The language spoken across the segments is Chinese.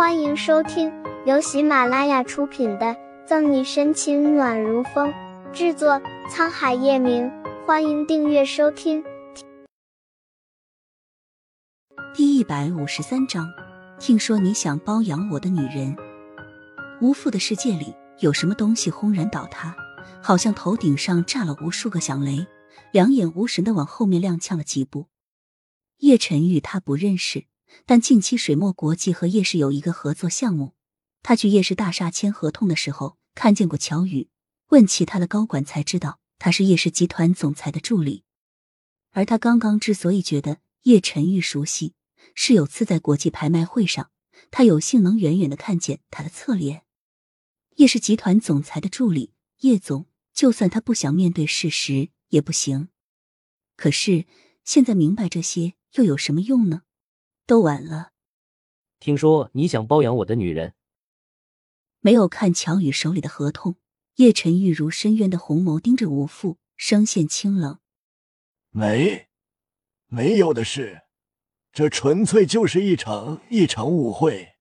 欢迎收听由喜马拉雅出品的《赠你深情暖如风》，制作沧海夜明。欢迎订阅收听。第一百五十三章，听说你想包养我的女人。吴父的世界里有什么东西轰然倒塌？好像头顶上炸了无数个响雷，两眼无神的往后面踉跄了几步。叶晨玉他不认识。但近期水墨国际和叶氏有一个合作项目，他去叶氏大厦签合同的时候看见过乔宇，问其他的高管才知道他是叶氏集团总裁的助理。而他刚刚之所以觉得叶晨玉熟悉，是有次在国际拍卖会上，他有幸能远远的看见他的侧脸。叶氏集团总裁的助理叶总，就算他不想面对事实也不行。可是现在明白这些又有什么用呢？都晚了。听说你想包养我的女人。没有看乔宇手里的合同，叶晨玉如深渊的红眸盯着吴父，声线清冷：“没，没有的事，这纯粹就是一场一场误会。”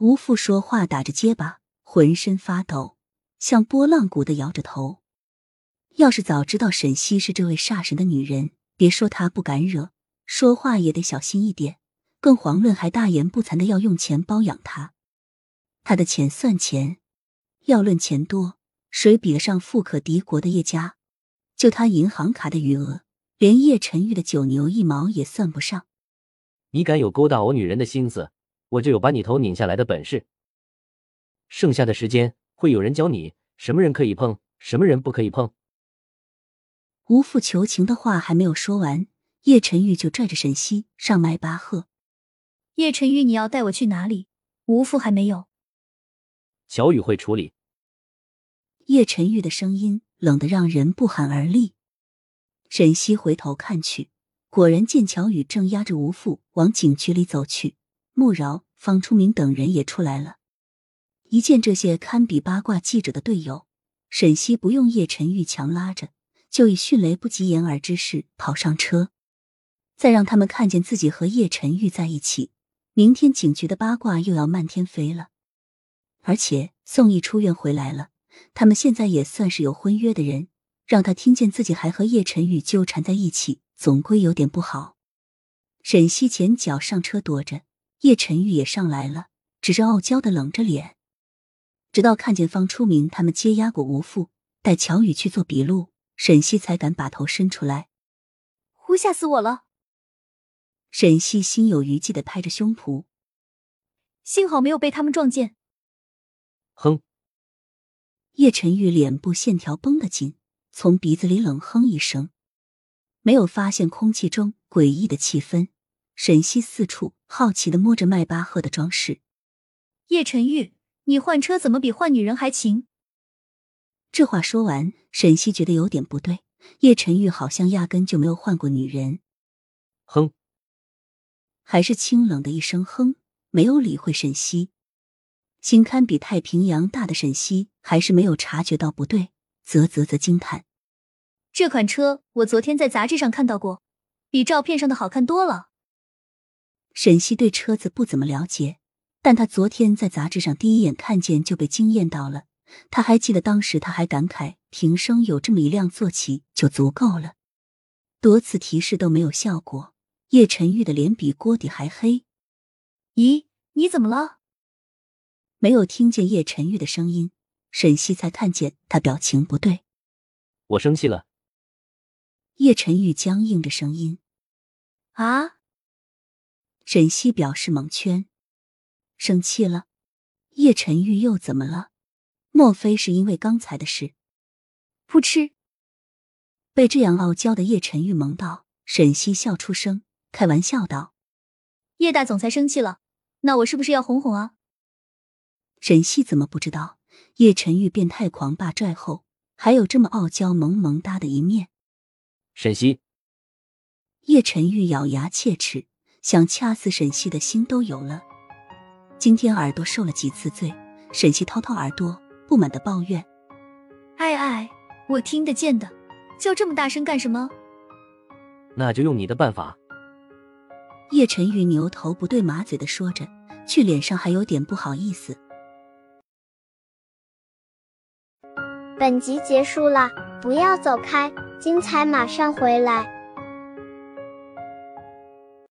吴父说话打着结巴，浑身发抖，像拨浪鼓的摇着头。要是早知道沈西是这位煞神的女人，别说他不敢惹。说话也得小心一点，更遑论还大言不惭的要用钱包养他。他的钱算钱，要论钱多，谁比得上富可敌国的叶家？就他银行卡的余额，连叶晨玉的九牛一毛也算不上。你敢有勾搭我女人的心思，我就有把你头拧下来的本事。剩下的时间会有人教你什么人可以碰，什么人不可以碰。无父求情的话还没有说完。叶晨玉就拽着沈西上迈巴赫。叶晨玉，你要带我去哪里？吴父还没有。乔雨会处理。叶晨玉的声音冷得让人不寒而栗。沈西回头看去，果然见乔宇正压着吴父往警局里走去。穆饶、方初明等人也出来了。一见这些堪比八卦记者的队友，沈西不用叶晨玉强拉着，就以迅雷不及掩耳之势跑上车。再让他们看见自己和叶晨玉在一起，明天警局的八卦又要漫天飞了。而且宋毅出院回来了，他们现在也算是有婚约的人，让他听见自己还和叶晨玉纠缠在一起，总归有点不好。沈西前脚上车躲着，叶晨玉也上来了，只是傲娇的冷着脸。直到看见方初明他们接押过吴父，带乔宇去做笔录，沈西才敢把头伸出来。呼，吓死我了！沈西心有余悸的拍着胸脯，幸好没有被他们撞见。哼！叶晨玉脸部线条绷得紧，从鼻子里冷哼一声，没有发现空气中诡异的气氛。沈西四处好奇的摸着迈巴赫的装饰。叶晨玉，你换车怎么比换女人还勤？这话说完，沈西觉得有点不对。叶晨玉好像压根就没有换过女人。哼！还是清冷的一声哼，没有理会沈西。心堪比太平洋大的沈西还是没有察觉到不对，啧啧啧惊叹：“这款车我昨天在杂志上看到过，比照片上的好看多了。”沈西对车子不怎么了解，但他昨天在杂志上第一眼看见就被惊艳到了。他还记得当时他还感慨：“平生有这么一辆坐骑就足够了。”多次提示都没有效果。叶晨玉的脸比锅底还黑。咦，你怎么了？没有听见叶晨玉的声音，沈西才看见他表情不对。我生气了。叶晨玉僵硬着声音。啊！沈西表示蒙圈。生气了？叶晨玉又怎么了？莫非是因为刚才的事？噗嗤！被这样傲娇的叶晨玉萌到，沈西笑出声。开玩笑道：“叶大总裁生气了，那我是不是要哄哄啊？”沈西怎么不知道叶晨玉变态狂霸拽后还有这么傲娇萌萌哒的一面？沈西，叶晨玉咬牙切齿，想掐死沈西的心都有了。今天耳朵受了几次罪，沈西掏掏耳朵，不满的抱怨：“哎哎，我听得见的，叫这么大声干什么？”那就用你的办法。叶晨玉牛头不对马嘴的说着，却脸上还有点不好意思。本集结束了，不要走开，精彩马上回来。